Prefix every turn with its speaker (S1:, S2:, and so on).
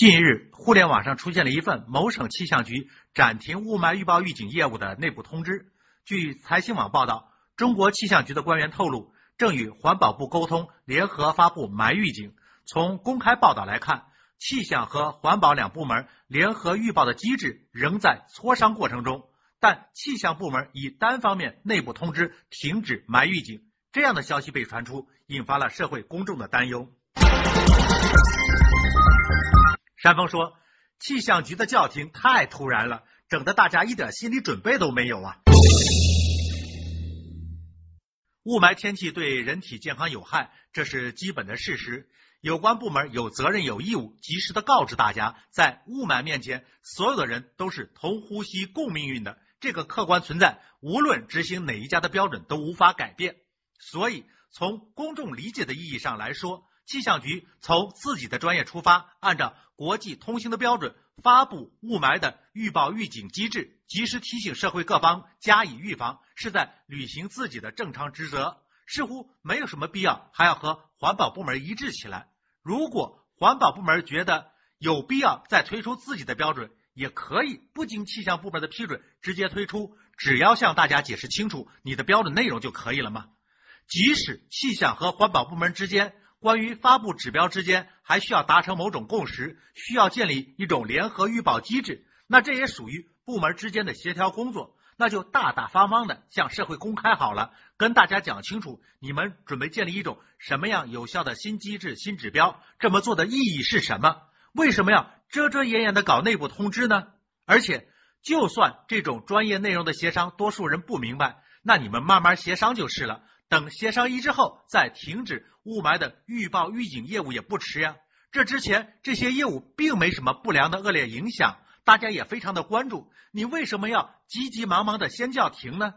S1: 近日，互联网上出现了一份某省气象局暂停雾霾预报预警业务的内部通知。据财新网报道，中国气象局的官员透露，正与环保部沟通，联合发布霾预警。从公开报道来看，气象和环保两部门联合预报的机制仍在磋商过程中，但气象部门已单方面内部通知停止霾预警。这样的消息被传出，引发了社会公众的担忧。山峰说：“气象局的叫停太突然了，整得大家一点心理准备都没有啊！”雾霾天气对人体健康有害，这是基本的事实。有关部门有责任、有义务及时的告知大家，在雾霾面前，所有的人都是同呼吸、共命运的。这个客观存在，无论执行哪一家的标准都无法改变。所以，从公众理解的意义上来说，气象局从自己的专业出发，按照国际通行的标准发布雾霾的预报预警机制，及时提醒社会各方加以预防，是在履行自己的正常职责。似乎没有什么必要还要和环保部门一致起来。如果环保部门觉得有必要再推出自己的标准，也可以不经气象部门的批准直接推出，只要向大家解释清楚你的标准内容就可以了吗？即使气象和环保部门之间。关于发布指标之间还需要达成某种共识，需要建立一种联合预报机制，那这也属于部门之间的协调工作，那就大大方方的向社会公开好了，跟大家讲清楚，你们准备建立一种什么样有效的新机制、新指标，这么做的意义是什么？为什么要遮遮掩掩的搞内部通知呢？而且，就算这种专业内容的协商多数人不明白，那你们慢慢协商就是了。等协商一致后，再停止雾霾的预报预警业务也不迟呀。这之前这些业务并没什么不良的恶劣影响，大家也非常的关注。你为什么要急急忙忙的先叫停呢？